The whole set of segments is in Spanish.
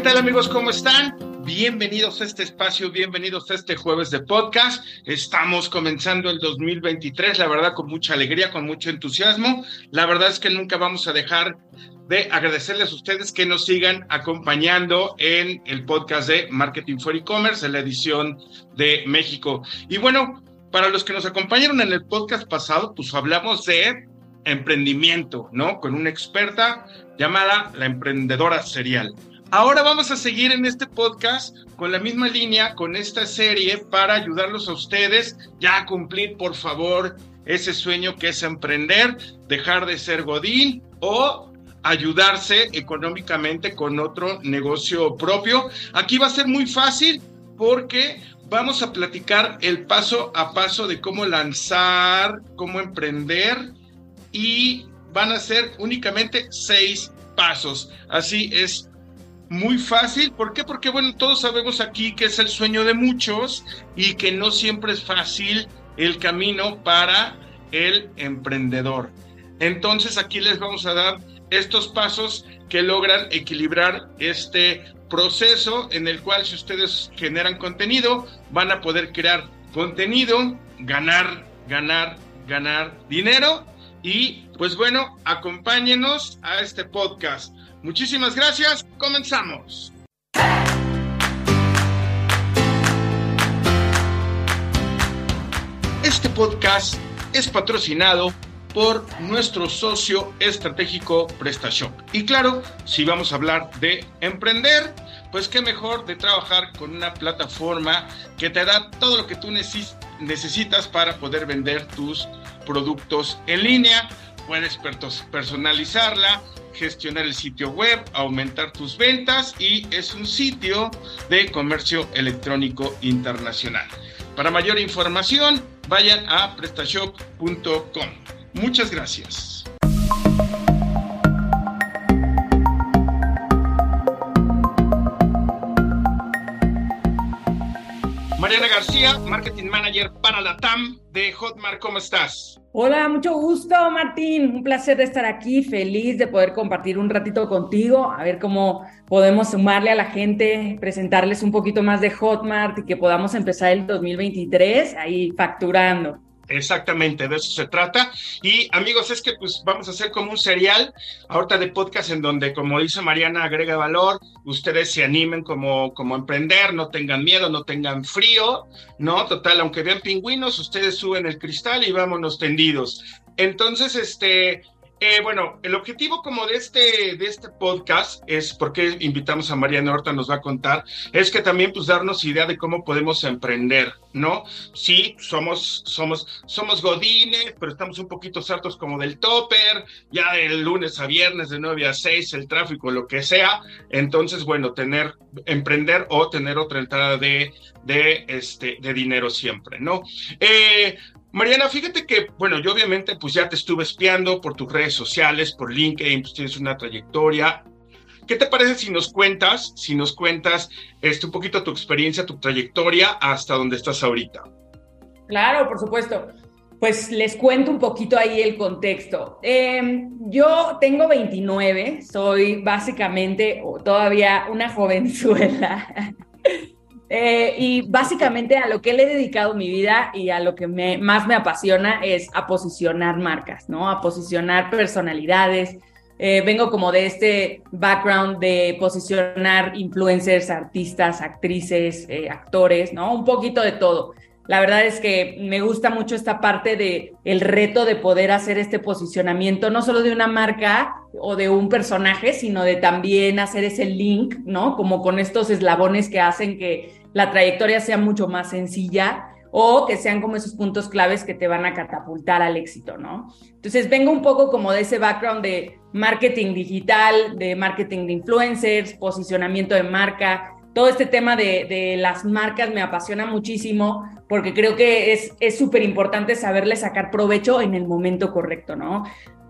¿qué tal amigos? ¿Cómo están? Bienvenidos a este espacio, bienvenidos a este jueves de podcast. Estamos comenzando el 2023, la verdad, con mucha alegría, con mucho entusiasmo. La verdad es que nunca vamos a dejar de agradecerles a ustedes que nos sigan acompañando en el podcast de Marketing for E-Commerce, en la edición de México. Y bueno, para los que nos acompañaron en el podcast pasado, pues hablamos de emprendimiento, ¿no? Con una experta llamada la emprendedora serial. Ahora vamos a seguir en este podcast con la misma línea, con esta serie, para ayudarlos a ustedes ya a cumplir, por favor, ese sueño que es emprender, dejar de ser godín o ayudarse económicamente con otro negocio propio. Aquí va a ser muy fácil porque vamos a platicar el paso a paso de cómo lanzar, cómo emprender y van a ser únicamente seis pasos. Así es muy fácil. ¿Por qué? Porque, bueno, todos sabemos aquí que es el sueño de muchos y que no siempre es fácil el camino para el emprendedor. Entonces, aquí les vamos a dar estos pasos que logran equilibrar este proceso en el cual si ustedes generan contenido, van a poder crear contenido, ganar, ganar, ganar dinero y pues bueno, acompáñenos a este podcast. Muchísimas gracias. Comenzamos. Este podcast es patrocinado por nuestro socio estratégico PrestaShop. Y claro, si vamos a hablar de emprender, pues qué mejor de trabajar con una plataforma que te da todo lo que tú necesitas para poder vender tus productos en línea. Puedes personalizarla, gestionar el sitio web, aumentar tus ventas y es un sitio de comercio electrónico internacional. Para mayor información, vayan a prestashop.com. Muchas gracias. Mariana García, Marketing Manager para la TAM de Hotmart, ¿cómo estás? Hola, mucho gusto, Martín. Un placer de estar aquí, feliz de poder compartir un ratito contigo, a ver cómo podemos sumarle a la gente, presentarles un poquito más de Hotmart y que podamos empezar el 2023 ahí facturando. Exactamente, de eso se trata. Y amigos, es que pues vamos a hacer como un serial ahorita de podcast en donde, como dice Mariana, agrega valor, ustedes se animen como, como emprender, no tengan miedo, no tengan frío, ¿no? Total, aunque vean pingüinos, ustedes suben el cristal y vámonos tendidos. Entonces, este, eh, bueno, el objetivo como de este, de este podcast es, porque invitamos a Mariana Horta, nos va a contar, es que también pues darnos idea de cómo podemos emprender, ¿no? Sí, somos, somos, somos godines, pero estamos un poquito hartos como del topper, ya el lunes a viernes de 9 a 6, el tráfico, lo que sea. Entonces, bueno, tener, emprender o tener otra entrada de, de, este, de dinero siempre, ¿no? Eh, Mariana, fíjate que, bueno, yo obviamente pues ya te estuve espiando por tus redes sociales, por LinkedIn, pues tienes una trayectoria. ¿Qué te parece si nos cuentas, si nos cuentas este, un poquito tu experiencia, tu trayectoria hasta donde estás ahorita? Claro, por supuesto. Pues les cuento un poquito ahí el contexto. Em, yo tengo 29, soy básicamente todavía una jovenzuela. Eh, y básicamente a lo que le he dedicado mi vida y a lo que más me apasiona es a posicionar marcas, ¿no? A posicionar personalidades. Eh, vengo como de este background de posicionar influencers, artistas, actrices, eh, actores, ¿no? Un poquito de todo. La verdad es que me gusta mucho esta parte de el reto de poder hacer este posicionamiento, no solo de una marca o de un personaje, sino de también hacer ese link, ¿no? Como con estos eslabones que hacen que la trayectoria sea mucho más sencilla o que sean como esos puntos claves que te van a catapultar al éxito, ¿no? Entonces vengo un poco como de ese background de marketing digital, de marketing de influencers, posicionamiento de marca, todo este tema de, las marcas me apasiona muchísimo porque creo que es súper importante saberle sacar provecho en el momento correcto, ¿no?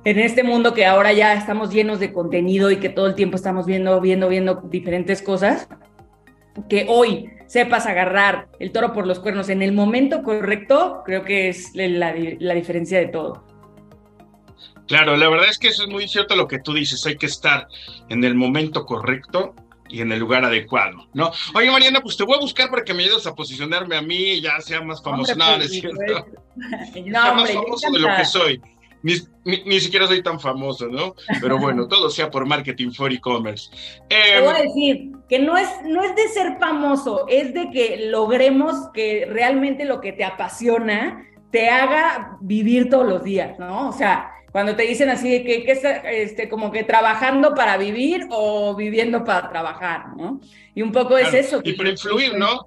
En este mundo que ahora ya estamos llenos de contenido y que todo el tiempo estamos viendo, viendo, viendo diferentes cosas, que hoy sepas agarrar el toro por los cuernos en el momento correcto, creo que es la, diferencia de todo. Claro, la verdad es que eso es muy cierto lo que tú dices, hay que estar en el momento correcto y en el lugar adecuado, ¿no? Oye, Mariana, pues te voy a buscar para que me ayudes a posicionarme a mí y ya sea más famoso. no, no es cierto. no, más famoso de lo que soy. Ni, ni, siquiera soy tan famoso, ¿no? Pero bueno, todo sea por marketing for e-commerce. Te voy a em, decir que no es, no es de ser famoso, es de que logremos que realmente lo que te apasiona te haga vivir todos los días, ¿no? O sea, cuando te dicen así de que, que este, como que trabajando para vivir o viviendo para trabajar, ¿no? Y un poco es eso. Y para influir, ¿no?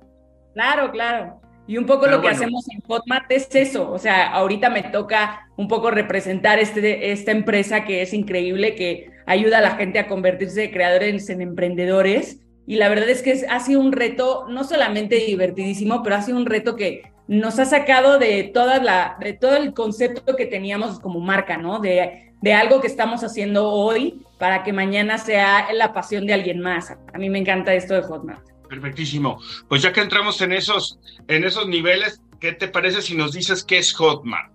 Claro, claro. Y un poco lo que hacemos en Hotmart es eso. O sea, ahorita me toca un poco representar este, esta empresa que es increíble, que ayuda a la gente a convertirse de creadores en emprendedores. Y la verdad es que ha sido un reto no solamente divertidísimo, pero ha sido un reto que nos ha sacado de, toda la, de todo el concepto que teníamos como marca, ¿no? De, de algo que estamos haciendo hoy para que mañana sea la pasión de alguien más. A mí me encanta esto de Hotmart. Perfectísimo. Pues ya que entramos en esos, en esos niveles, ¿qué te parece si nos dices qué es Hotmart?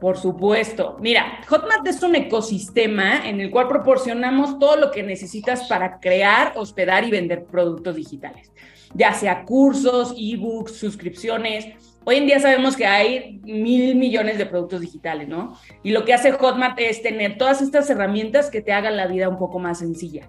Por supuesto. Mira, Hotmart es un ecosistema en el cual proporcionamos todo lo que necesitas para crear, hospedar y vender productos digitales ya sea cursos, ebooks, suscripciones. Hoy en día sabemos que hay mil millones de productos digitales, ¿no? Y lo que hace Hotmart es tener todas estas herramientas que te hagan la vida un poco más sencilla.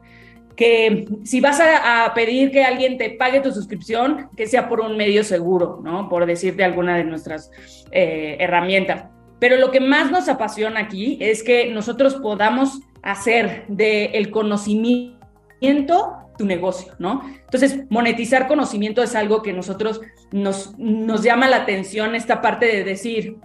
Que si vas a, pedir que alguien te pague tu suscripción, que sea por un medio seguro, ¿no? Por decirte alguna de nuestras eh, herramientas. Pero lo que más nos apasiona aquí es que nosotros podamos hacer del el conocimiento tu negocio, ¿no? Entonces, monetizar conocimiento es algo que nosotros nos, nos llama la atención, esta parte de decir,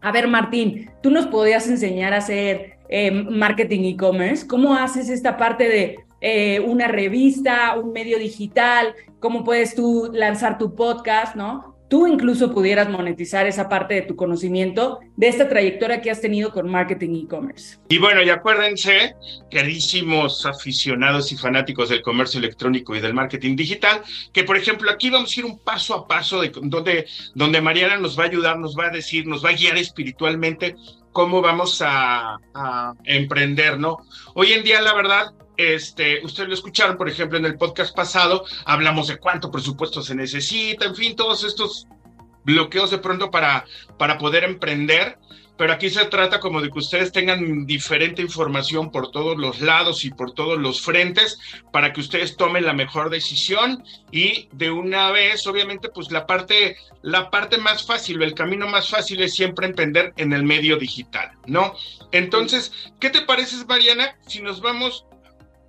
a ver, Martín, tú nos podías enseñar a hacer eh, marketing e-commerce, ¿cómo haces esta parte de eh, una revista, un medio digital? ¿Cómo puedes tú lanzar tu podcast, ¿no? tú incluso pudieras monetizar esa parte de tu conocimiento de esta trayectoria que has tenido con marketing e-commerce. Y bueno, y acuérdense, queridísimos aficionados y fanáticos del comercio electrónico y del marketing digital, que por ejemplo aquí vamos a ir un paso a paso de donde, donde Mariana nos va a ayudar, nos va a decir, nos va a guiar espiritualmente cómo vamos a, a emprender, ¿no? Hoy en día, la verdad, este, ustedes lo escucharon, por ejemplo, en el podcast pasado, hablamos de cuánto presupuesto se necesita, en fin, todos estos bloqueos de pronto para, para poder emprender, pero aquí se trata como de que ustedes tengan diferente información por todos los lados y por todos los frentes para que ustedes tomen la mejor decisión y de una vez, obviamente, pues la parte, la parte más fácil, el camino más fácil es siempre emprender en el medio digital, ¿no? Entonces, ¿qué te parece, Mariana, si nos vamos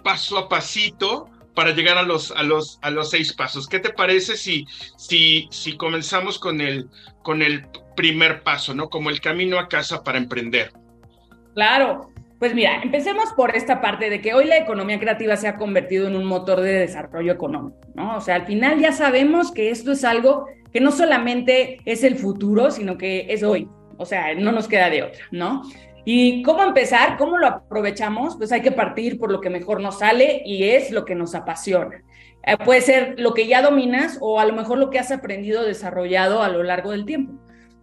paso a pasito para llegar a los, a los, a los seis pasos. ¿Qué te parece si, si, si comenzamos con el, con el primer paso, ¿no? Como el camino a casa para emprender. Claro, pues mira, empecemos por esta parte de que hoy la economía creativa se ha convertido en un motor de desarrollo económico, ¿no? O sea, al final ya sabemos que esto es algo que no solamente es el futuro, sino que es hoy. O sea, no nos queda de otra, ¿no? ¿Y cómo empezar? ¿Cómo lo aprovechamos? Pues hay que partir por lo que mejor nos sale y es lo que nos apasiona. Eh, puede ser lo que ya dominas o a lo mejor lo que has aprendido, desarrollado a lo largo del tiempo.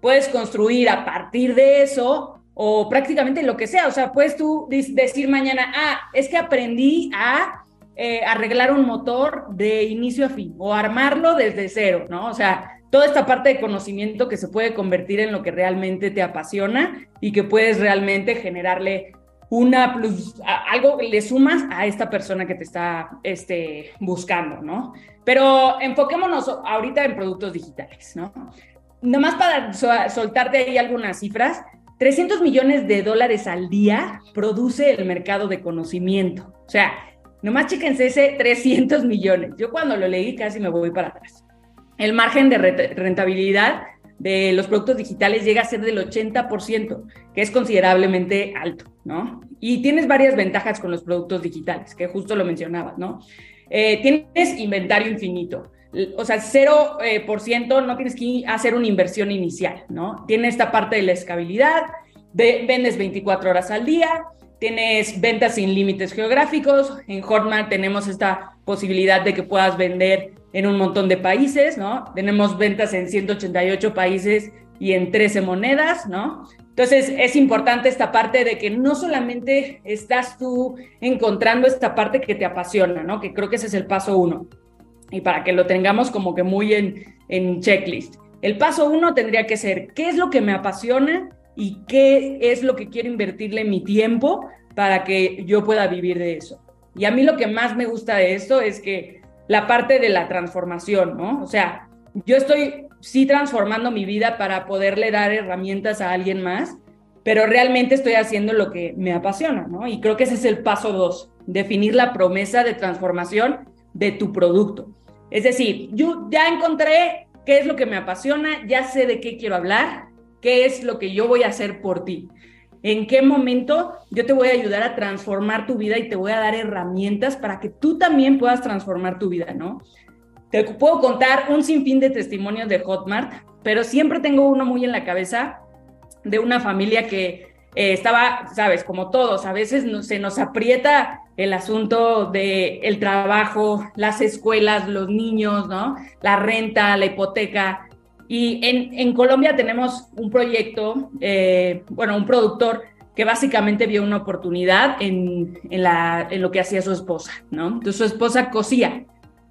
Puedes construir a partir de eso o prácticamente lo que sea. O sea, puedes tú decir mañana, ah, es que aprendí a eh, arreglar un motor de inicio a fin o armarlo desde cero, ¿no? O sea, toda esta parte de conocimiento que se puede convertir en lo que realmente te apasiona y que puedes realmente generarle una plus, algo le sumas a esta persona que te está este, buscando, ¿no? Pero enfoquémonos ahorita en productos digitales, ¿no? Nomás para soltarte ahí algunas cifras, 300 millones de dólares al día produce el mercado de conocimiento. O sea, nomás chéquense ese 300 millones. Yo cuando lo leí casi me voy para atrás el margen de rentabilidad de los productos digitales llega a ser del 80%, que es considerablemente alto, ¿no? Y tienes varias ventajas con los productos digitales, que justo lo mencionabas, ¿no? Eh, tienes inventario infinito, o sea, 0% eh, no tienes que hacer una inversión inicial, ¿no? Tiene esta parte de la escalabilidad, vendes 24 horas al día, tienes ventas sin límites geográficos, en Hotmart tenemos esta posibilidad de que puedas vender en un montón de países, ¿no? Tenemos ventas en 188 países y en 13 monedas, ¿no? Entonces es importante esta parte de que no solamente estás tú encontrando esta parte que te apasiona, ¿no? Que creo que ese es el paso uno. Y para que lo tengamos como que muy en, en checklist. El paso uno tendría que ser, ¿qué es lo que me apasiona y qué es lo que quiero invertirle mi tiempo para que yo pueda vivir de eso? Y a mí lo que más me gusta de esto es que la parte de la transformación, ¿no? O sea, yo estoy sí transformando mi vida para poderle dar herramientas a alguien más, pero realmente estoy haciendo lo que me apasiona, ¿no? Y creo que ese es el paso dos, definir la promesa de transformación de tu producto. Es decir, yo ya encontré qué es lo que me apasiona, ya sé de qué quiero hablar, qué es lo que yo voy a hacer por ti. En qué momento yo te voy a ayudar a transformar tu vida y te voy a dar herramientas para que tú también puedas transformar tu vida, ¿no? Te puedo contar un sinfín de testimonios de Hotmart, pero siempre tengo uno muy en la cabeza de una familia que eh, estaba, sabes, como todos, a veces se nos aprieta el asunto de el trabajo, las escuelas, los niños, ¿no? La renta, la hipoteca. Y en, en Colombia tenemos un proyecto, eh, bueno, un productor que básicamente vio una oportunidad en, en, lo que hacía su esposa, ¿no? Entonces su esposa cosía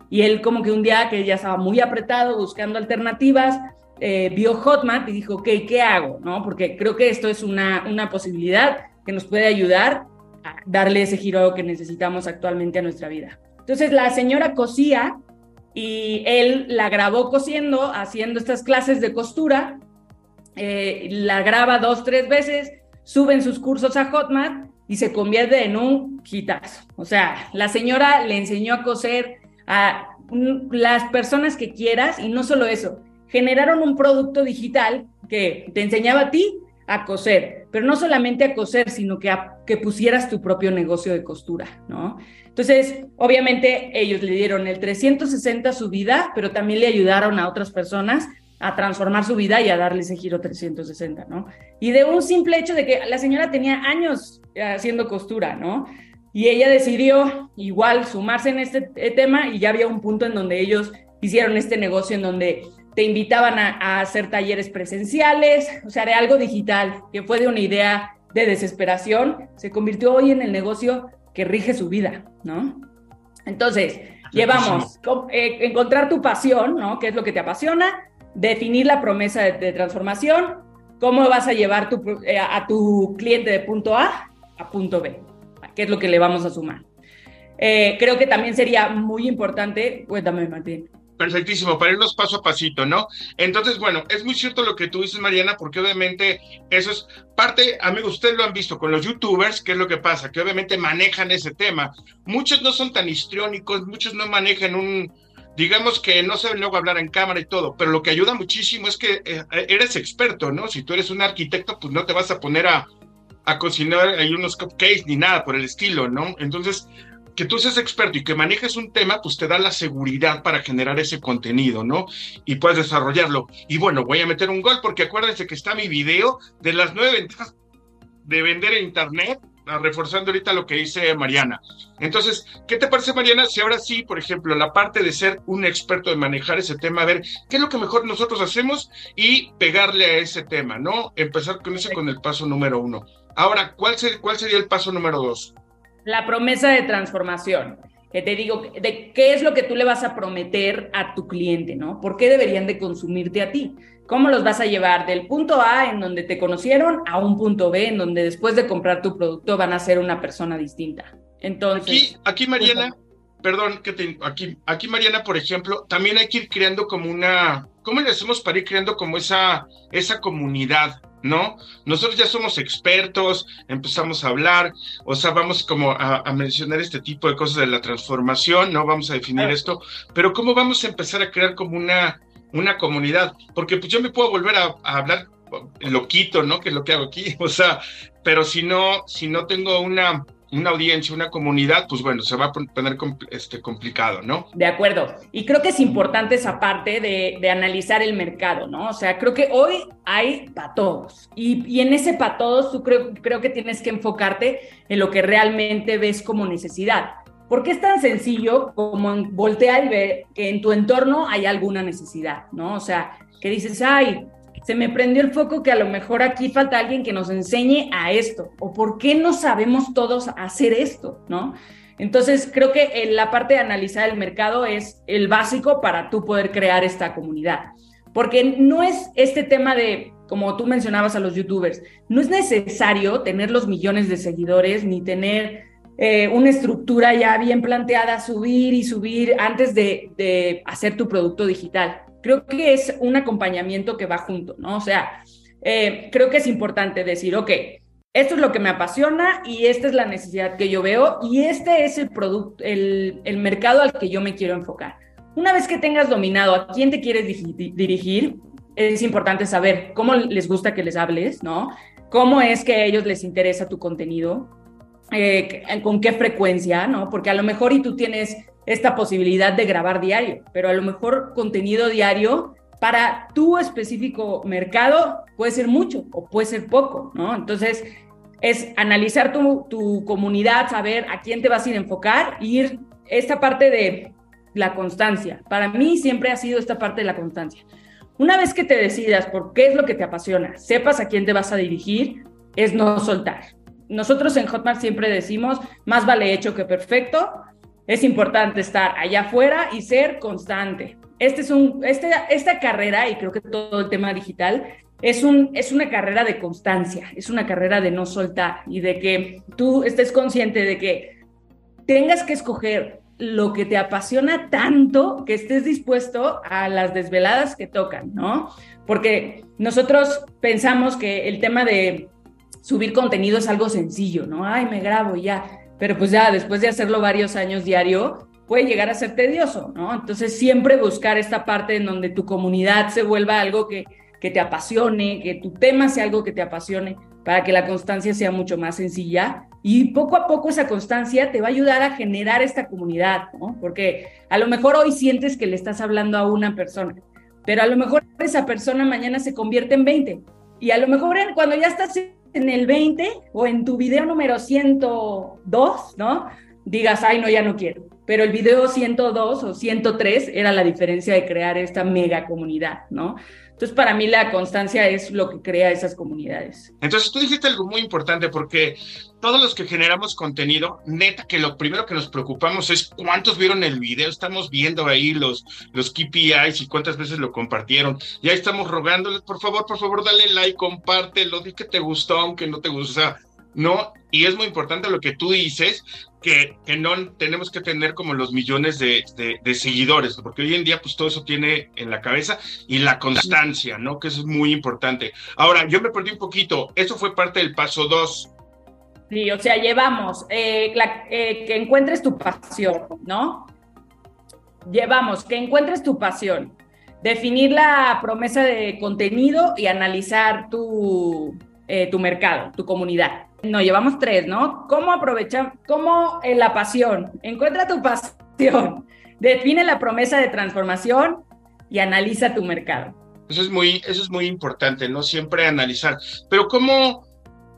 y él como que un día que ya estaba muy apretado buscando alternativas, eh, vio Hotmart y dijo, ok, ¿qué hago? ¿No? Porque creo que esto es una, una posibilidad que nos puede ayudar a darle ese giro que necesitamos actualmente a nuestra vida. Entonces la señora cosía y él la grabó cosiendo, haciendo estas clases de costura, eh, la graba dos, tres veces, suben sus cursos a Hotmart y se convierte en un hitazo. O sea, la señora le enseñó a coser a las personas que quieras y no solo eso, generaron un producto digital que te enseñaba a ti a coser, pero no solamente a coser, sino que que pusieras tu propio negocio de costura, ¿no? Entonces, obviamente ellos le dieron el 360 a su vida, pero también le ayudaron a otras personas a transformar su vida y a darle ese giro 360, ¿no? Y de un simple hecho de que la señora tenía años haciendo costura, ¿no? Y ella decidió igual sumarse en este eh, tema y ya había un punto en donde ellos hicieron este negocio en donde te invitaban a, hacer talleres presenciales, o sea, de algo digital, que fue de una idea de desesperación, se convirtió hoy en el negocio que rige su vida, ¿no? Entonces, llevamos eh, encontrar tu pasión, ¿no? ¿Qué es lo que te apasiona? Definir la promesa de, transformación, cómo vas a llevar tu, eh, a tu cliente de punto A a punto B qué es lo que le vamos a sumar. Eh, creo que también sería muy importante, cuéntame Martín. Perfectísimo, para irnos paso a pasito, ¿no? Entonces, bueno, es muy cierto lo que tú dices, Mariana, porque obviamente eso es parte, amigos, ustedes lo han visto con los youtubers, ¿qué es lo que pasa? Que obviamente manejan ese tema. Muchos no son tan histriónicos, muchos no manejan un, digamos que no saben luego hablar en cámara y todo, pero lo que ayuda muchísimo es que eh, eres experto, ¿no? Si tú eres un arquitecto, pues no te vas a poner a, a cocinar hay unos cupcakes ni nada por el estilo, ¿no? Entonces, que tú seas experto y que manejes un tema, pues te da la seguridad para generar ese contenido, ¿no? Y puedes desarrollarlo. Y bueno, voy a meter un gol porque acuérdense que está mi video de las nueve ventajas de vender en Internet, ah, reforzando ahorita lo que dice Mariana. Entonces, ¿qué te parece, Mariana? Si ahora sí, por ejemplo, la parte de ser un experto de manejar ese tema, a ver, ¿qué es lo que mejor nosotros hacemos? Y pegarle a ese tema, ¿no? Empezar con ese con el paso número uno. Ahora, ¿cuál, ¿cuál sería el paso número dos? La promesa de transformación. Que te digo, de qué es lo que tú le vas a prometer a tu cliente, ¿no? ¿Por qué deberían de consumirte a ti? ¿Cómo los vas a llevar del punto A en donde te conocieron a un punto B en donde después de comprar tu producto van a ser una persona distinta? Entonces. Aquí, aquí Mariana, perdón, que te, aquí, aquí Mariana, por ejemplo, también hay que ir creando como una, ¿cómo le hacemos para ir creando como esa, esa comunidad? ¿No? Nosotros ya somos expertos, empezamos a hablar, o sea, vamos como a, mencionar este tipo de cosas de la transformación, ¿no? Vamos a definir esto, pero ¿cómo vamos a empezar a crear como una, una comunidad? Porque pues yo me puedo volver a, a hablar loquito, ¿no? Que es lo que hago aquí, o sea, pero si no, si no tengo una, una audiencia, una comunidad, pues bueno, se va a poner este, complicado, ¿no? De acuerdo. Y creo que es importante esa parte de, analizar el mercado, ¿no? O sea, creo que hoy hay para todos. Y, en ese para todos, tú creo, creo que tienes que enfocarte en lo que realmente ves como necesidad. Porque es tan sencillo como voltear y ver que en tu entorno hay alguna necesidad, ¿no? O sea, que dices, ay, se me prendió el foco que a lo mejor aquí falta alguien que nos enseñe a esto, o por qué no sabemos todos hacer esto, ¿no? Entonces, creo que la parte de analizar el mercado es el básico para tú poder crear esta comunidad. Porque no es este tema de, como tú mencionabas a los youtubers, no es necesario tener los millones de seguidores ni tener eh, una estructura ya bien planteada, subir y subir antes de, hacer tu producto digital. Creo que es un acompañamiento que va junto, ¿no? O sea, eh, creo que es importante decir, ok, esto es lo que me apasiona y esta es la necesidad que yo veo y este es el producto, el, el mercado al que yo me quiero enfocar. Una vez que tengas dominado a quién te quieres dirigir, es importante saber cómo les gusta que les hables, ¿no? Cómo es que a ellos les interesa tu contenido, eh, con qué frecuencia, ¿no? Porque a lo mejor y tú tienes esta posibilidad de grabar diario, pero a lo mejor contenido diario para tu específico mercado puede ser mucho o puede ser poco, ¿no? Entonces, es analizar tu, tu comunidad, saber a quién te vas a ir a enfocar, ir esta parte de la constancia. Para mí siempre ha sido esta parte de la constancia. Una vez que te decidas por qué es lo que te apasiona, sepas a quién te vas a dirigir, es no soltar. Nosotros en Hotmart siempre decimos, más vale hecho que perfecto. Es importante estar allá afuera y ser constante. Este es un, este, esta carrera, y creo que todo el tema digital, es, un, es una carrera de constancia, es una carrera de no soltar y de que tú estés consciente de que tengas que escoger lo que te apasiona tanto que estés dispuesto a las desveladas que tocan, ¿no? Porque nosotros pensamos que el tema de subir contenido es algo sencillo, ¿no? Ay, me grabo y ya. Pero pues ya después de hacerlo varios años diario, puede llegar a ser tedioso, ¿no? Entonces siempre buscar esta parte en donde tu comunidad se vuelva algo que, que te apasione, que tu tema sea algo que te apasione, para que la constancia sea mucho más sencilla. Y poco a poco esa constancia te va a ayudar a generar esta comunidad, ¿no? Porque a lo mejor hoy sientes que le estás hablando a una persona, pero a lo mejor esa persona mañana se convierte en 20. Y a lo mejor cuando ya estás en el 20 o en tu video número 102, ¿no? Digas, ay, no, ya no quiero. Pero el video 102 o 103 era la diferencia de crear esta mega comunidad, ¿no? Entonces, para mí la constancia es lo que crea esas comunidades. Entonces, tú dijiste algo muy importante porque todos los que generamos contenido, neta que lo primero que nos preocupamos es cuántos vieron el video, estamos viendo ahí los, los KPIs y cuántas veces lo compartieron. Ya estamos rogándoles, por favor, por favor, dale like, compártelo, di que te gustó, aunque no te gustó. O sea, no, y es muy importante lo que tú dices, que, que no tenemos que tener como los millones de, de, seguidores, porque hoy en día pues todo eso tiene en la cabeza y la constancia, ¿no? Que eso es muy importante. Ahora, yo me perdí un poquito, eso fue parte del paso dos. Sí, o sea, llevamos eh, eh, que encuentres tu pasión, ¿no? Llevamos que encuentres tu pasión, definir la promesa de contenido y analizar tu, eh, tu mercado, tu comunidad. No, llevamos tres, ¿no? ¿Cómo aprovechar, cómo en la pasión? Encuentra tu pasión, define la promesa de transformación y analiza tu mercado. Eso es muy, eso es muy importante, ¿no? Siempre analizar. Pero ¿cómo,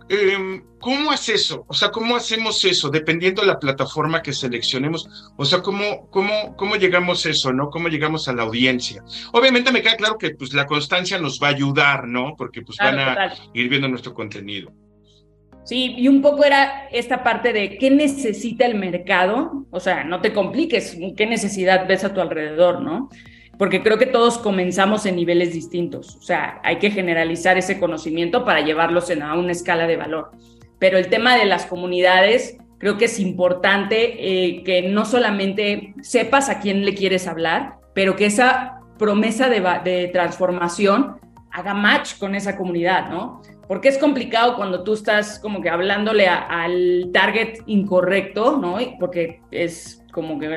eh, ¿cómo haces eso? O sea, ¿cómo hacemos eso? Dependiendo de la plataforma que seleccionemos. O sea, ¿cómo, cómo, cómo llegamos a eso, no? ¿Cómo llegamos a la audiencia? Obviamente me queda claro que pues, la constancia nos va a ayudar, ¿no? Porque pues van a ir viendo nuestro contenido. Sí, y un poco era esta parte de qué necesita el mercado, o sea, no te compliques, qué necesidad ves a tu alrededor, ¿no? Porque creo que todos comenzamos en niveles distintos, o sea, hay que generalizar ese conocimiento para llevarlos en, a una escala de valor. Pero el tema de las comunidades, creo que es importante eh, que no solamente sepas a quién le quieres hablar, pero que esa promesa de, de transformación haga match con esa comunidad, ¿no? Porque es complicado cuando tú estás como que hablándole al target incorrecto, ¿no? Porque es como que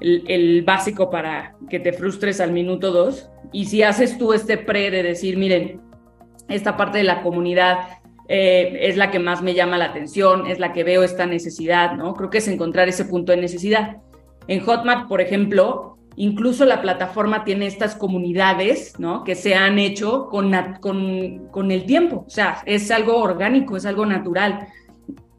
el, básico para que te frustres al minuto dos. Y si haces tú este pre de decir, miren, esta parte de la comunidad eh, es la que más me llama la atención, es la que veo esta necesidad, ¿no? Creo que es encontrar ese punto de necesidad. En Hotmart, por ejemplo, Incluso la plataforma tiene estas comunidades, ¿no? Que se han hecho con, con, con el tiempo. O sea, es algo orgánico, es algo natural.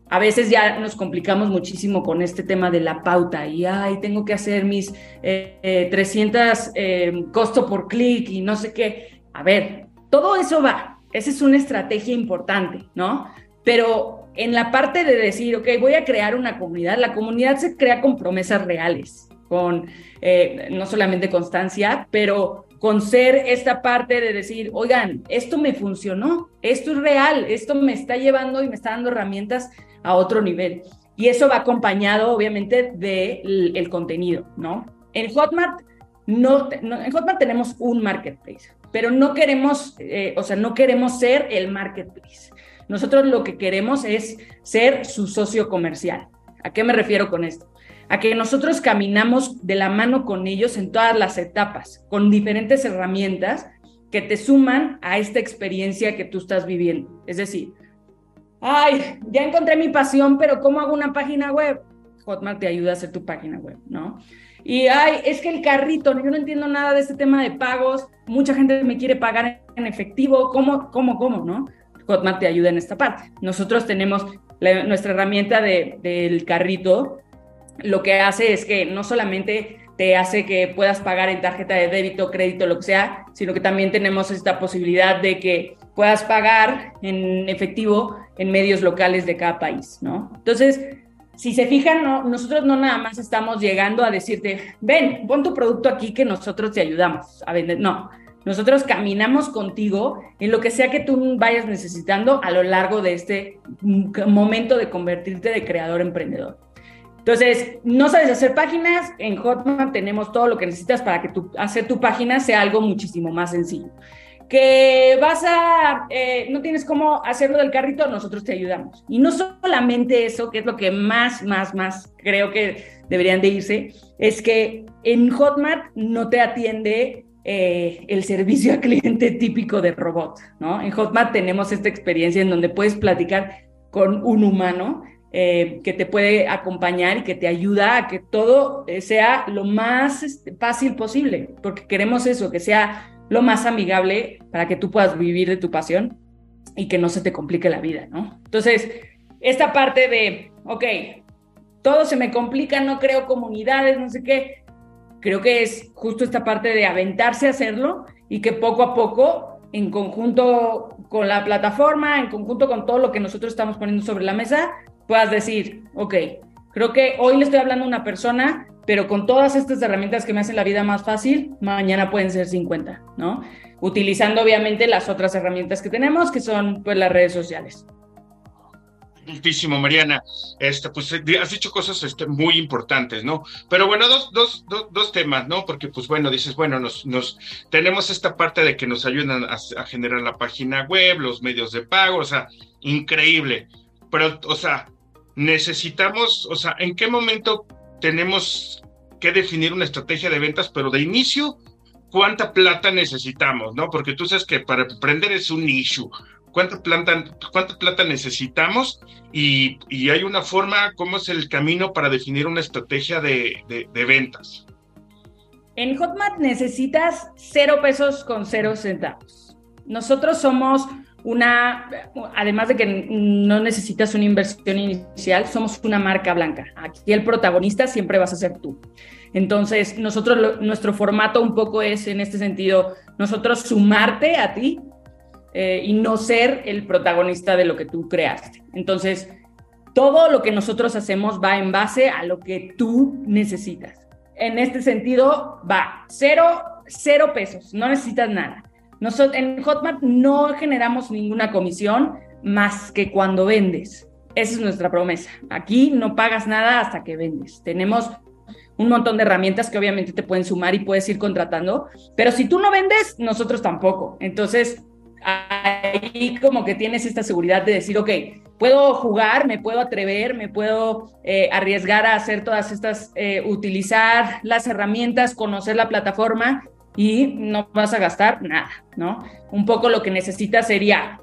A veces ya nos complicamos muchísimo con este tema de la pauta y, ay, tengo que hacer mis 300 eh, eh, costo por clic y no sé qué. A ver, todo eso va. Esa es una estrategia importante, ¿no? Pero en la parte de decir, ok, voy a crear una comunidad, la comunidad se crea con promesas reales, con eh, no solamente constancia, pero con ser esta parte de decir, oigan, esto me funcionó, esto es real, esto me está llevando y me está dando herramientas a otro nivel. Y eso va acompañado, obviamente, del el contenido, ¿no? En Hotmart, no, en Hotmart tenemos un marketplace, pero no queremos, eh, o sea, no queremos ser el marketplace. Nosotros lo que queremos es ser su socio comercial. ¿A qué me refiero con esto? A que nosotros caminamos de la mano con ellos en todas las etapas, con diferentes herramientas que te suman a esta experiencia que tú estás viviendo. Es decir, ay, ya encontré mi pasión, pero ¿cómo hago una página web? Hotmart te ayuda a hacer tu página web, ¿no? Y ay, es que el carrito, yo no entiendo nada de este tema de pagos, mucha gente me quiere pagar en efectivo, ¿cómo, cómo, cómo, no? Hotmart te ayuda en esta parte. Nosotros tenemos nuestra herramienta de, del carrito, lo que hace es que no solamente te hace que puedas pagar en tarjeta de débito, crédito, lo que sea, sino que también tenemos esta posibilidad de que puedas pagar en efectivo en medios locales de cada país, ¿no? Entonces, si se fijan, no, nosotros no nada más estamos llegando a decirte, ven, pon tu producto aquí que nosotros te ayudamos a vender. No, nosotros caminamos contigo en lo que sea que tú vayas necesitando a lo largo de este momento de convertirte de creador emprendedor. Entonces, no sabes hacer páginas, en Hotmart tenemos todo lo que necesitas para que tu, hacer tu página sea algo muchísimo más sencillo. Que vas a, eh, no tienes cómo hacerlo del carrito, nosotros te ayudamos. Y no solamente eso, que es lo que más, más, más creo que deberían de irse, es que en Hotmart no te atiende eh, el servicio al cliente típico de robot, ¿no? En Hotmart tenemos esta experiencia en donde puedes platicar con un humano eh, que te puede acompañar y que te ayuda a que todo eh, sea lo más este, fácil posible, porque queremos eso, que sea lo más amigable para que tú puedas vivir de tu pasión y que no se te complique la vida, ¿no? Entonces, esta parte de, ok, todo se me complica, no creo comunidades, no sé qué, creo que es justo esta parte de aventarse a hacerlo y que poco a poco, en conjunto con la plataforma, en conjunto con todo lo que nosotros estamos poniendo sobre la mesa, puedas decir, ok, creo que hoy le estoy hablando a una persona, pero con todas estas herramientas que me hacen la vida más fácil, mañana pueden ser 50, ¿no? Utilizando obviamente las otras herramientas que tenemos, que son pues las redes sociales. Muchísimo, Mariana. Este, pues eh, has dicho cosas este, muy importantes, ¿no? Pero bueno, dos, dos, dos, temas, ¿no? Porque, pues bueno, dices, bueno, nos, nos tenemos esta parte de que nos ayudan a, generar la página web, los medios de pago, o sea, increíble. Pero, o sea, necesitamos, o sea, ¿en qué momento tenemos que definir una estrategia de ventas, pero de inicio, cuánta plata necesitamos, ¿no? Porque tú sabes que para emprender es un issue cuánta plata, cuánta plata necesitamos y, hay una forma, cómo es el camino para definir una estrategia de, ventas. En Hotmart necesitas cero pesos con cero centavos. Nosotros somos una, además de que no necesitas una inversión inicial, somos una marca blanca. Aquí el protagonista siempre vas a ser tú. Entonces, nosotros, nuestro formato un poco es en este sentido, nosotros sumarte a ti eh, y no ser el protagonista de lo que tú creaste. Entonces, todo lo que nosotros hacemos va en base a lo que tú necesitas. En este sentido, va cero, cero pesos, no necesitas nada. Nosotros, en Hotmart no generamos ninguna comisión más que cuando vendes. Esa es nuestra promesa. Aquí no pagas nada hasta que vendes. Tenemos un montón de herramientas que obviamente te pueden sumar y puedes ir contratando, pero si tú no vendes, nosotros tampoco. Entonces, ahí como que tienes esta seguridad de decir, ok, puedo jugar, me puedo atrever, me puedo eh, arriesgar a hacer todas estas, eh, utilizar las herramientas, conocer la plataforma y no vas a gastar nada, ¿no? Un poco lo que necesitas sería,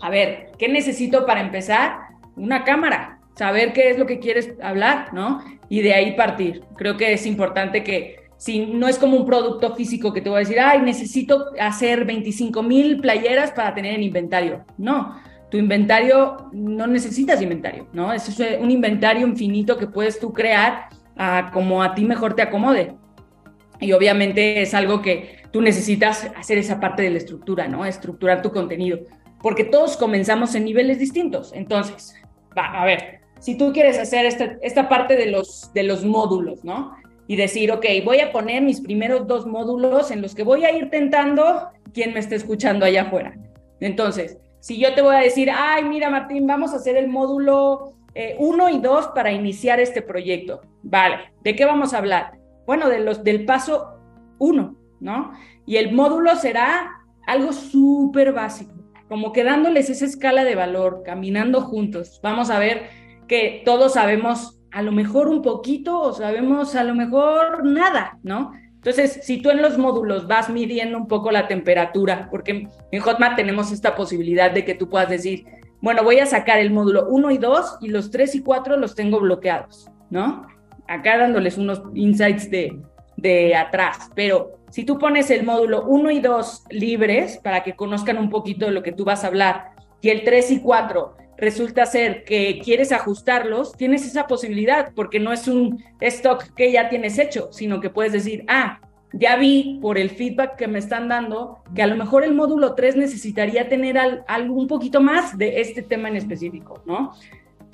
a ver, ¿qué necesito para empezar? Una cámara, saber qué es lo que quieres hablar, ¿no? Y de ahí partir. Creo que es importante que si no es como un producto físico que te voy a decir, ay, necesito hacer 25 mil playeras para tener en inventario. No, tu inventario no necesitas inventario, ¿no? Es un inventario infinito que puedes tú crear como a ti mejor te acomode. Y obviamente es algo que tú necesitas hacer esa parte de la estructura, ¿no? Estructurar tu contenido, porque todos comenzamos en niveles distintos. Entonces, va, a ver, si tú quieres hacer esta, esta parte de los, de los módulos, ¿no? Y decir, ok, voy a poner mis primeros dos módulos en los que voy a ir tentando quién me está escuchando allá afuera. Entonces, si yo te voy a decir, ay, mira Martín, vamos a hacer el módulo 1 eh, y 2 para iniciar este proyecto. Vale, ¿de qué vamos a hablar? Bueno, de los, del paso 1, ¿no? Y el módulo será algo súper básico, como que dándoles esa escala de valor, caminando juntos. Vamos a ver que todos sabemos a lo mejor un poquito o sabemos a lo mejor nada, ¿no? Entonces, si tú en los módulos vas midiendo un poco la temperatura, porque en Hotmart tenemos esta posibilidad de que tú puedas decir, bueno, voy a sacar el módulo 1 y 2 y los 3 y 4 los tengo bloqueados, ¿no? Acá dándoles unos insights de, de atrás, pero si tú pones el módulo 1 y 2 libres para que conozcan un poquito de lo que tú vas a hablar y el 3 y 4 resulta ser que quieres ajustarlos, tienes esa posibilidad porque no es un stock que ya tienes hecho, sino que puedes decir, ah, ya vi por el feedback que me están dando que a lo mejor el módulo 3 necesitaría tener algo un poquito más de este tema en específico, ¿no?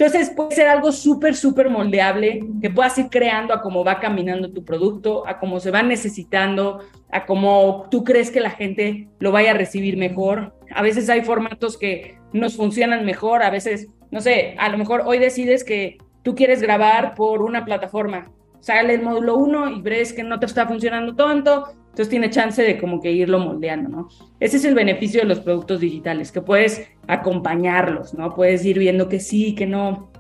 Entonces puede ser algo súper, súper moldeable que puedas ir creando a cómo va caminando tu producto, a cómo se va necesitando, a cómo tú crees que la gente lo vaya a recibir mejor. A veces hay formatos que nos funcionan mejor, a veces, no sé, a lo mejor hoy decides que tú quieres grabar por una plataforma sale el módulo 1 y ves que no te está funcionando tanto, entonces tiene chance de como que irlo moldeando, ¿no? Ese es el beneficio de los productos digitales, que puedes acompañarlos, ¿no? Puedes ir viendo que sí, que no,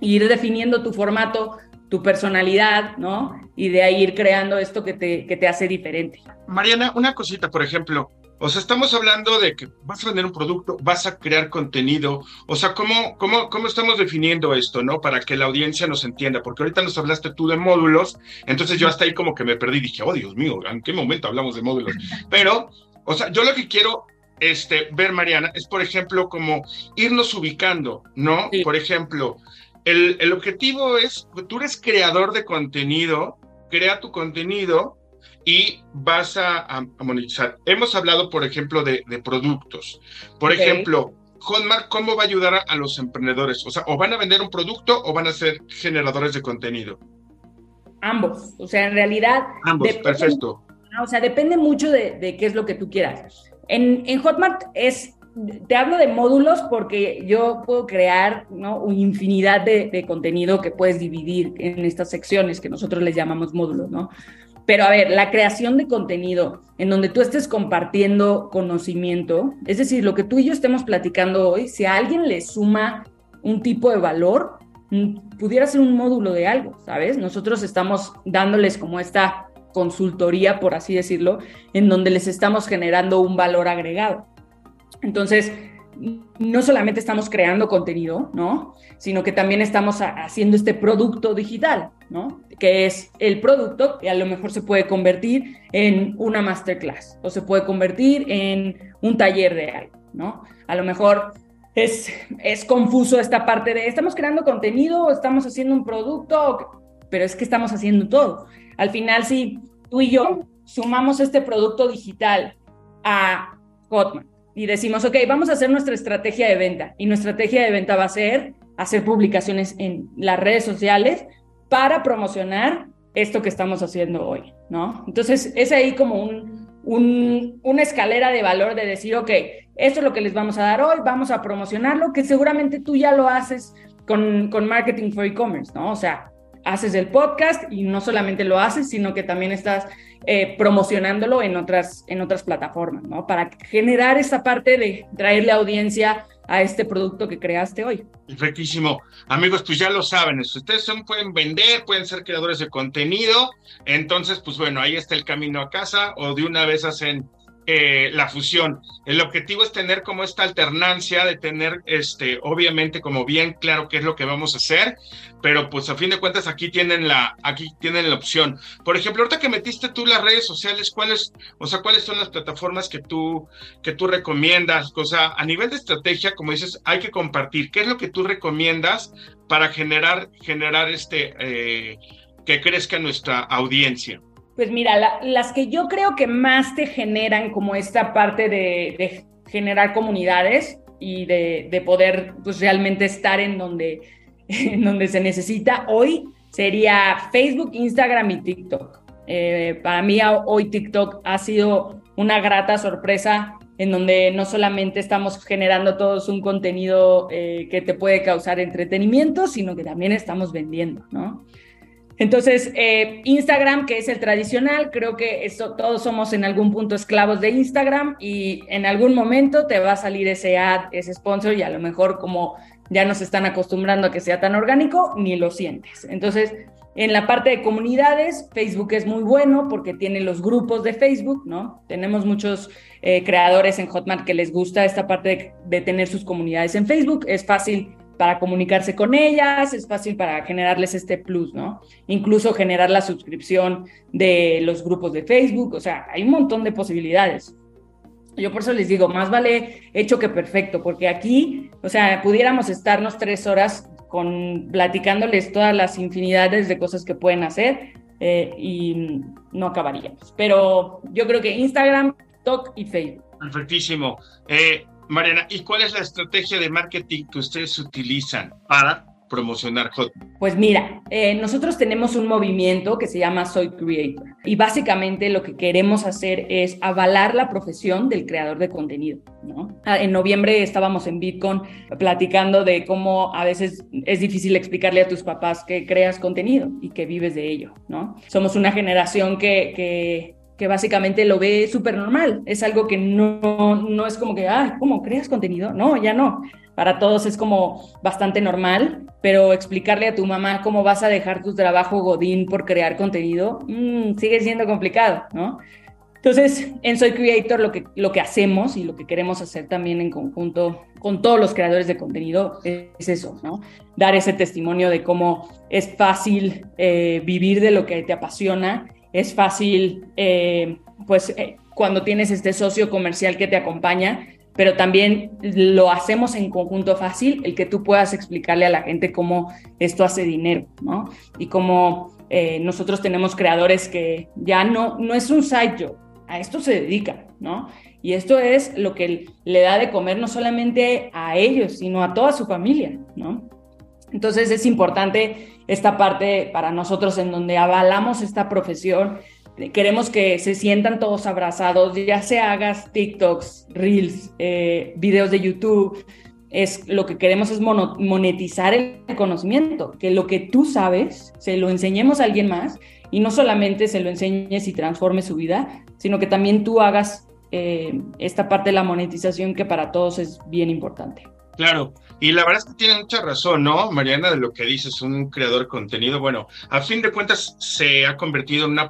ir definiendo tu formato, tu personalidad, ¿no? Y de ahí ir creando esto que te, que te hace diferente. Mariana, una cosita, por ejemplo, o sea, estamos hablando de que vas a vender un producto, vas a crear contenido. O sea, ¿cómo, cómo, cómo estamos definiendo esto, no? Para que la audiencia nos entienda. Porque ahorita nos hablaste tú de módulos, entonces yo hasta ahí como que me perdí. Dije, oh, Dios mío, ¿en qué momento hablamos de módulos? Pero, o sea, yo lo que quiero este, ver, Mariana, es, por ejemplo, como irnos ubicando, ¿no? Por ejemplo, el, el objetivo es, tú eres creador de contenido, crea tu contenido y vas a, monetizar. Hemos hablado, por ejemplo, de, productos. Por ejemplo, Hotmart, ¿cómo va a ayudar a, los emprendedores? O sea, o van a vender un producto o van a ser generadores de contenido. Ambos. O sea, en realidad. Ambos, perfecto. O sea, depende mucho de, qué es lo que tú quieras. En, en Hotmart es te hablo de módulos porque yo puedo crear ¿no? una infinidad de, de, contenido que puedes dividir en estas secciones que nosotros les llamamos módulos, ¿no? Pero a ver, la creación de contenido en donde tú estés compartiendo conocimiento, es decir, lo que tú y yo estemos platicando hoy, si a alguien le suma un tipo de valor, mm, pudiera ser un módulo de algo, ¿sabes? Nosotros estamos dándoles como esta consultoría, por así decirlo, en donde les estamos generando un valor agregado. Entonces, no solamente estamos creando contenido, ¿no? Sino que también estamos haciendo este producto digital, ¿no? Que es el producto que a lo mejor se puede convertir en una masterclass o se puede convertir en un taller de algo, ¿no? A lo mejor es, es confuso esta parte de estamos creando contenido estamos haciendo un producto, pero es que estamos haciendo todo. Al final, si tú y yo sumamos este producto digital a Hotman, y decimos, ok, vamos a hacer nuestra estrategia de venta. Y nuestra estrategia de venta va a ser hacer publicaciones en las redes sociales para promocionar esto que estamos haciendo hoy, ¿no? Entonces, es ahí como un, un, una escalera de valor de decir, ok, esto es lo que les vamos a dar hoy, vamos a promocionarlo, que seguramente tú ya lo haces con, con marketing for e-commerce, ¿no? O sea, haces el podcast y no solamente lo haces, sino que también estás eh, promocionándolo en otras, en otras plataformas, ¿no? Para generar esa parte de traerle audiencia a este producto que creaste hoy. Perfectísimo. Amigos, pues ya lo saben, ustedes pueden vender, pueden ser creadores de contenido, entonces, pues bueno, ahí está el camino a casa o de una vez hacen eh, la fusión. El objetivo es tener como esta alternancia de tener, este, obviamente, como bien claro qué es lo que vamos a hacer, pero pues a fin de cuentas aquí tienen la, aquí tienen la opción. Por ejemplo, ahorita que metiste tú las redes sociales, ¿cuáles, o sea, cuáles son las plataformas que tú, que tú recomiendas? O sea, a nivel de estrategia, como dices, hay que compartir. ¿Qué es lo que tú recomiendas para generar, generar este, eh, que crezca nuestra audiencia? Pues mira, las que yo creo que más te generan como esta parte de, generar comunidades y de, poder pues realmente estar en donde, en donde se necesita hoy sería Facebook, Instagram y TikTok. Eh, para mí hoy TikTok ha sido una grata sorpresa en donde no solamente estamos generando todos un contenido eh, que te puede causar entretenimiento, sino que también estamos vendiendo, ¿no? Entonces, eh, Instagram, que es el tradicional, creo que todos somos en algún punto esclavos de Instagram y en algún momento te va a salir ese ad, ese sponsor y a lo mejor como ya nos están acostumbrando a que sea tan orgánico, ni lo sientes. Entonces, en la parte de comunidades, Facebook es muy bueno porque tiene los grupos de Facebook, ¿no? Tenemos muchos eh, creadores en Hotmart que les gusta esta parte de, tener sus comunidades en Facebook. Es fácil para comunicarse con ellas, es fácil para generarles este plus, ¿no? Incluso generar la suscripción de los grupos de Facebook, o sea, hay un montón de posibilidades. Yo por eso les digo, más vale hecho que perfecto, porque aquí, o sea, pudiéramos estarnos tres horas con platicándoles todas las infinidades de cosas que pueden hacer eh, y no acabaríamos. Pero yo creo que Instagram, TikTok y Facebook. Perfectísimo. Eh, Mariana, ¿y cuál es la estrategia de marketing que ustedes utilizan para promocionar Hotmart? Pues mira, eh, nosotros tenemos un movimiento que se llama Soy Creator y básicamente lo que queremos hacer es avalar la profesión del creador de contenido. Ah, en noviembre estábamos en Bitcoin platicando de cómo a veces es difícil explicarle a tus papás que creas contenido y que vives de ello. ¿no? Somos una generación que que básicamente lo ve súper normal. Es algo que no, no es como que, ah, ¿cómo creas contenido? No, ya no para todos es como bastante normal, pero explicarle a tu mamá cómo vas a dejar tu trabajo godín por crear contenido, mm, sigue siendo complicado, ¿no? Entonces, en Soy Creator lo que, lo que hacemos y lo que queremos hacer también en conjunto con todos los creadores de contenido es eso, ¿no? Dar ese testimonio de cómo es fácil eh, vivir de lo que te apasiona, es fácil, eh, pues, eh, cuando tienes este socio comercial que te acompaña, pero también lo hacemos en conjunto fácil, el que tú puedas explicarle a la gente cómo esto hace dinero, ¿no? Y cómo eh, nosotros tenemos creadores que ya no, no es un side job, a esto se dedican, ¿no? Y esto es lo que le da de comer no solamente a ellos, sino a toda su familia, ¿no? Entonces es importante esta parte para nosotros en donde avalamos esta profesión Queremos que se sientan todos abrazados, ya se hagas TikToks, Reels, eh, videos de YouTube. Es, lo que queremos es monetizar el conocimiento, que lo que tú sabes se lo enseñemos a alguien más y no solamente se lo enseñes y transforme su vida, sino que también tú hagas eh, esta parte de la monetización que para todos es bien importante. Claro, y la verdad es que tiene mucha razón, ¿no, Mariana, de lo que dices, un creador de contenido. Bueno, a fin de cuentas se ha convertido en una,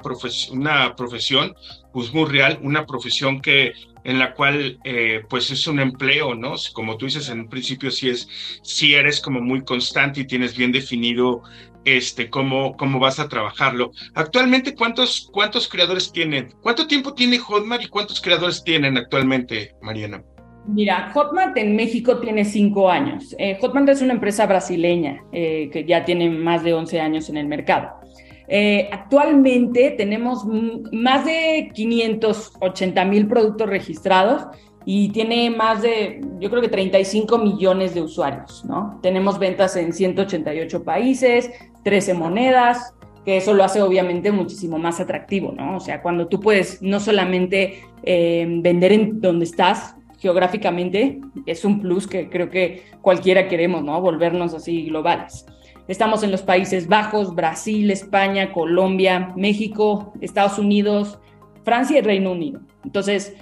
una profesión, pues muy real, una profesión que en la cual eh, pues es un empleo, ¿no? Como tú dices en un principio, si es, si eres como muy constante y tienes bien definido este, cómo, cómo vas a trabajarlo. Actualmente, ¿cuántos, ¿cuántos creadores tienen? ¿Cuánto tiempo tiene Hotmart y cuántos creadores tienen actualmente, Mariana? Mira, Hotmart en México tiene cinco años. Eh, Hotmart es una empresa brasileña eh, que ya tiene más de 11 años en el mercado. Eh, actualmente tenemos más de 580 mil productos registrados y tiene más de, yo creo que 35 millones de usuarios, ¿no? Tenemos ventas en 188 países, 13 monedas, que eso lo hace obviamente muchísimo más atractivo, ¿no? O sea, cuando tú puedes no solamente vender en donde estás, geográficamente es un plus que creo que cualquiera queremos, ¿no? Volvernos así globales. Estamos en los Países Bajos, Brasil, España, Colombia, México, Estados Unidos, Francia y Reino Unido. Entonces,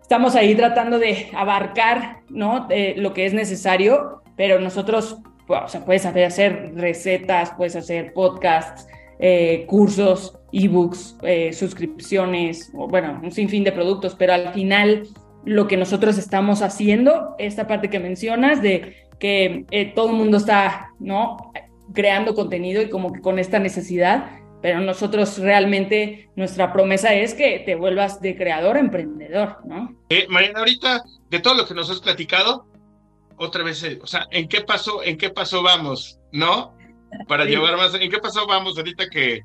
estamos ahí tratando de abarcar, ¿no? lo que es necesario, pero nosotros, o sea, puedes hacer recetas, puedes hacer podcasts, eh, cursos, ebooks, eh, suscripciones, o, bueno, un sinfín de productos, pero al final lo que nosotros estamos haciendo, esta parte que mencionas de que eh, todo el mundo está, ¿no? Creando contenido y como que con esta necesidad, pero nosotros realmente nuestra promesa es que te vuelvas de creador a emprendedor, ¿no? Eh, Mariana, ahorita de todo lo que nos has platicado, otra vez, eh, o sea, ¿en qué pasó, en qué pasó vamos, no? Para llevar más, ¿en qué pasó vamos ahorita que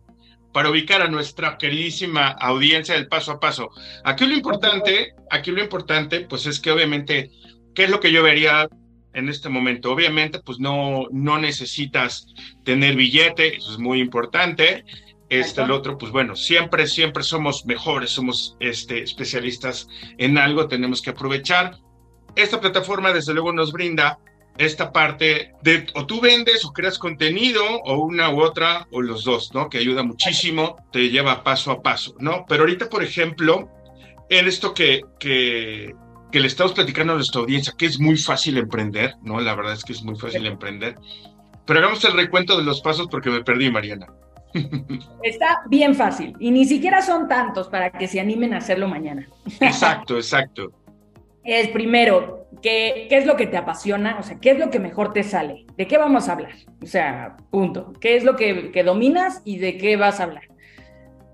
para ubicar a nuestra queridísima audiencia del paso a paso. Aquí lo importante, aquí lo importante, pues es que obviamente, ¿qué es lo que yo vería en este momento? Obviamente, pues no, no necesitas tener billete, eso es muy importante. Este, el otro, pues bueno, siempre, siempre somos mejores, somos este, especialistas en algo, tenemos que aprovechar. Esta plataforma, desde luego, nos brinda esta parte de o tú vendes o creas contenido o una u otra o los dos, ¿no? Que ayuda muchísimo, te lleva paso a paso, ¿no? Pero ahorita, por ejemplo, en esto que, que, que le estamos platicando a nuestra audiencia, que es muy fácil emprender, ¿no? La verdad es que es muy fácil emprender. Pero hagamos el recuento de los pasos porque me perdí, Mariana. Está bien fácil y ni siquiera son tantos para que se animen a hacerlo mañana. Exacto, exacto es primero, ¿qué, ¿qué, es lo que te apasiona? O sea, ¿qué es lo que mejor te sale? ¿De qué vamos a hablar? O sea, punto. ¿Qué es lo que, que dominas y de qué vas a hablar?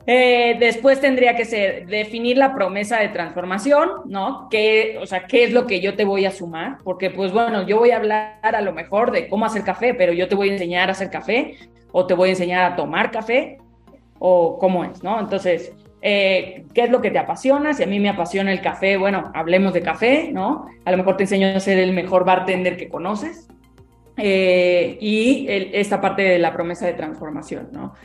Eh, después tendría que ser definir la promesa de transformación, ¿no? ¿Qué, o sea, ¿qué es lo que yo te voy a sumar? Porque, pues bueno, yo voy a hablar a lo mejor de cómo hacer café, pero yo te voy a enseñar a hacer café o te voy a enseñar a tomar café o cómo es, ¿no? Entonces, eh, qué es lo que te apasiona. Si a mí me apasiona el café, bueno, hablemos de café, ¿no? A lo mejor te enseño a ser el mejor bartender que conoces. Eh, y esta parte de la promesa de transformación, ¿no?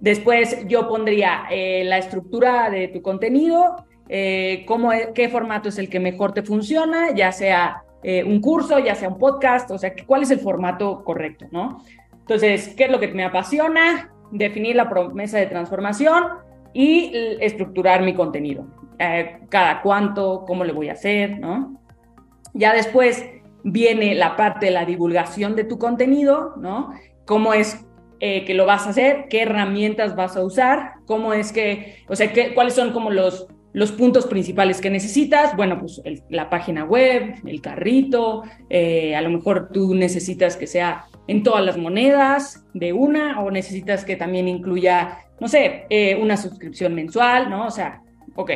Después yo pondría eh, la estructura de tu contenido, cómo, e, qué formato es el que mejor te funciona, ya sea un curso, ya sea un podcast, o sea, cuál es el formato correcto, ¿no? Entonces, ¿qué es lo que me apasiona? Definir la promesa de transformación, y estructurar mi contenido. Eh, cada cuánto, cómo le voy a hacer, ¿no? Ya después viene la parte de la divulgación de tu contenido, ¿no? Cómo es eh, que lo vas a hacer, qué herramientas vas a usar, cómo es que, o sea, qué, cuáles son como los, los puntos principales que necesitas. Bueno, pues la página web, el carrito, eh, a lo mejor tú necesitas que sea en todas las monedas de una o necesitas que también incluya no sé, eh, una suscripción mensual, ¿no? O sea, ok,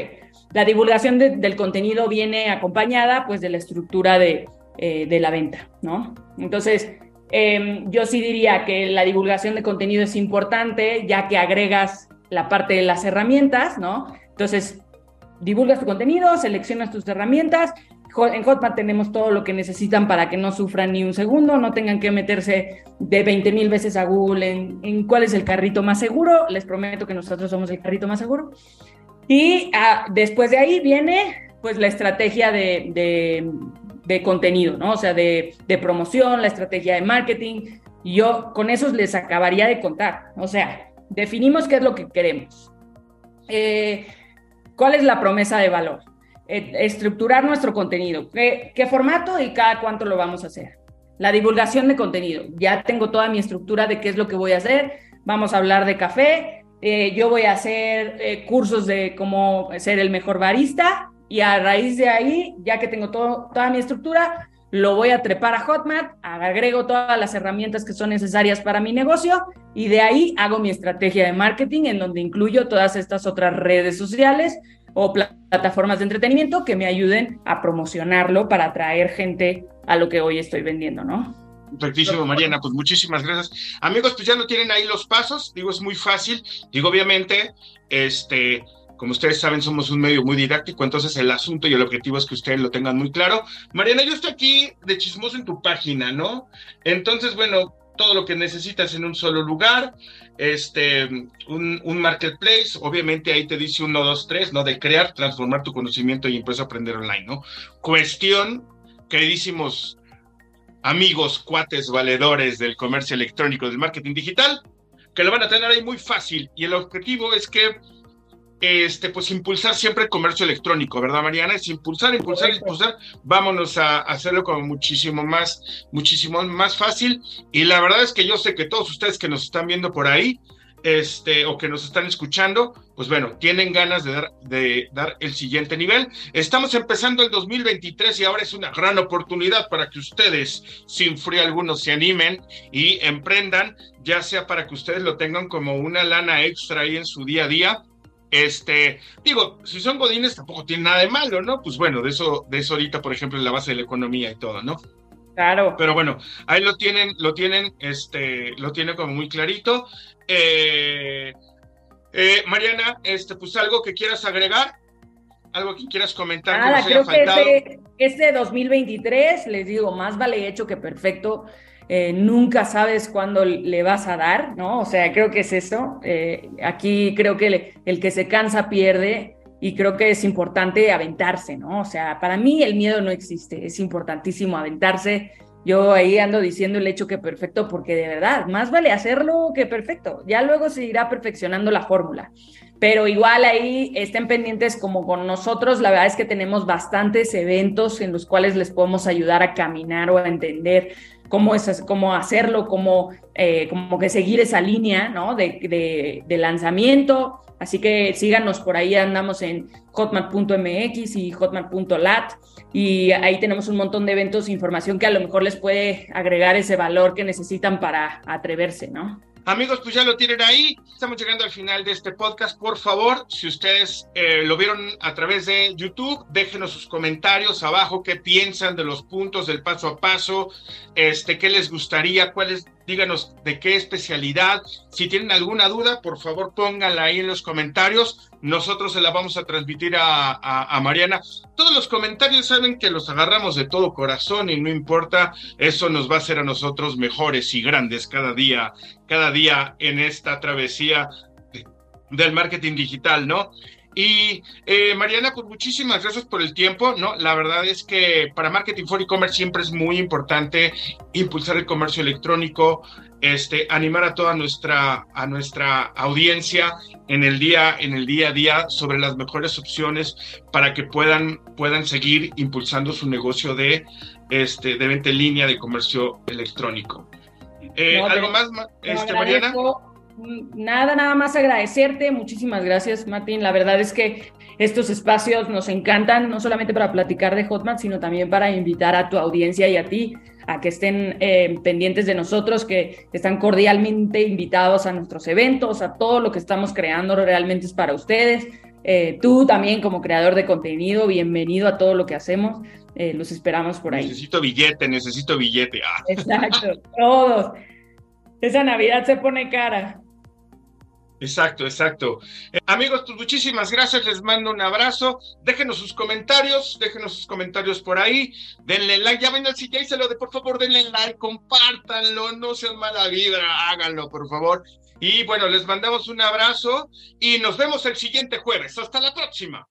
la divulgación del contenido viene acompañada pues de la estructura de, eh, de la venta, ¿no? Entonces, em, yo sí diría que la divulgación de contenido es importante ya que agregas la parte de las herramientas, ¿no? Entonces, divulgas tu contenido, seleccionas tus herramientas en Hotmart tenemos todo lo que necesitan para que no sufran ni un segundo, no tengan que meterse de 20 mil veces a Google en, cuál es el carrito más seguro. Les prometo que nosotros somos el carrito más seguro. Y ah, después de ahí viene pues la estrategia de, de, contenido, ¿no? O sea, de, de, promoción, la estrategia de marketing. Yo con eso les acabaría de contar. O sea, definimos qué es lo que queremos. Eh, ¿Cuál es la promesa de valor? Eh, estructurar nuestro contenido. ¿Qué, formato y cada cuánto lo vamos a hacer? La divulgación de contenido. Ya tengo toda mi estructura de qué es lo que voy a hacer. Vamos a hablar de café. Eh, yo voy a hacer eh, cursos de cómo ser el mejor barista y a raíz de ahí, ya que tengo todo, toda mi estructura, lo voy a trepar a Hotmart, agrego todas las herramientas que son necesarias para mi negocio y de ahí hago mi estrategia de marketing en donde incluyo todas estas otras redes sociales o plataformas de entretenimiento que me ayuden a promocionarlo para atraer gente a lo que hoy estoy vendiendo, ¿no? Perfectísimo, Mariana, pues muchísimas gracias. Amigos, pues ya no tienen ahí los pasos, digo, es muy fácil, digo, obviamente, este, como ustedes saben, somos un medio muy didáctico, entonces el asunto y el objetivo es que ustedes lo tengan muy claro. Mariana, yo estoy aquí de chismoso en tu página, ¿no? Entonces, bueno, todo lo que necesitas en un solo lugar, este, un, un, marketplace, obviamente ahí te dice uno, dos, tres, ¿no? De crear, transformar tu conocimiento y empezar a aprender online, ¿no? Cuestión, queridísimos amigos, cuates, valedores del comercio electrónico, del marketing digital, que lo van a tener ahí muy fácil y el objetivo es que este, pues impulsar siempre el comercio electrónico, ¿verdad, Mariana? Es impulsar, impulsar, impulsar. Vámonos a hacerlo como muchísimo más, muchísimo más fácil. Y la verdad es que yo sé que todos ustedes que nos están viendo por ahí, este, o que nos están escuchando, pues bueno, tienen ganas de dar, de dar el siguiente nivel. Estamos empezando el 2023 y ahora es una gran oportunidad para que ustedes, sin frío alguno, se animen y emprendan, ya sea para que ustedes lo tengan como una lana extra ahí en su día a día este, digo, si son godines tampoco tiene nada de malo, ¿no? Pues bueno, de eso, de eso ahorita, por ejemplo, es la base de la economía y todo, ¿no? Claro. Pero bueno, ahí lo tienen, lo tienen, este, lo tienen como muy clarito. Eh, Eh, Mariana, este, pues algo que quieras agregar, algo que quieras comentar. Nada, creo que este, este 2023, les digo, más vale hecho que perfecto. Eh, nunca sabes cuándo le vas a dar, ¿no? O sea, creo que es eso. Eh, aquí creo que el, que se cansa pierde y creo que es importante aventarse, ¿no? O sea, para mí el miedo no existe, es importantísimo aventarse. Yo ahí ando diciendo el hecho que perfecto porque de verdad, más vale hacerlo que perfecto. Ya luego se irá perfeccionando la fórmula. Pero igual ahí estén pendientes como con nosotros. La verdad es que tenemos bastantes eventos en los cuales les podemos ayudar a caminar o a entender cómo, es, cómo hacerlo, cómo eh, como que seguir esa línea ¿no? de, de, lanzamiento. Así que síganos por ahí, andamos en hotmart.mx y hotmart.lat y ahí tenemos un montón de eventos, información que a lo mejor les puede agregar ese valor que necesitan para atreverse, ¿no? Amigos, pues ya lo tienen ahí. Estamos llegando al final de este podcast. Por favor, si ustedes eh, lo vieron a través de YouTube, déjenos sus comentarios abajo, qué piensan de los puntos del paso a paso, este, qué les gustaría, cuáles díganos de qué especialidad. Si tienen alguna duda, por favor pónganla ahí en los comentarios. Nosotros se la vamos a transmitir a, Mariana. Todos los comentarios saben que los agarramos de todo corazón y no importa, eso nos va a hacer a nosotros mejores y grandes cada día, cada día en esta travesía del marketing digital, ¿no? Y eh, Mariana, pues muchísimas gracias por el tiempo, ¿no? La verdad es que para Marketing for E-Commerce siempre es muy importante impulsar el comercio electrónico, este, animar a toda nuestra, a nuestra audiencia en el día, en el día a día sobre las mejores opciones para que puedan, puedan seguir impulsando su negocio de, este, de venta en línea de comercio electrónico. Eh, ¿Algo más, este, Mariana? Nada, nada más agradecerte. Muchísimas gracias, Martín. La verdad es que estos espacios nos encantan, no solamente para platicar de Hotmart, sino también para invitar a tu audiencia y a ti a que estén eh, pendientes de nosotros, que están cordialmente invitados a nuestros eventos, a todo lo que estamos creando realmente es para ustedes. Eh, tú también como creador de contenido, bienvenido a todo lo que hacemos. Eh, los esperamos por ahí. Necesito billete, necesito billete. Ah. Exacto, todos. Esa Navidad se pone cara. Exacto, exacto. Eh, amigos, pues muchísimas gracias, les mando un abrazo. Déjenos sus comentarios, déjenos sus comentarios por ahí. Denle like, ya ven al sitio, se lo de por favor, denle like, compártanlo, no sean mala vibra, háganlo, por favor. Y bueno, les mandamos un abrazo y nos vemos el siguiente jueves. Hasta la próxima.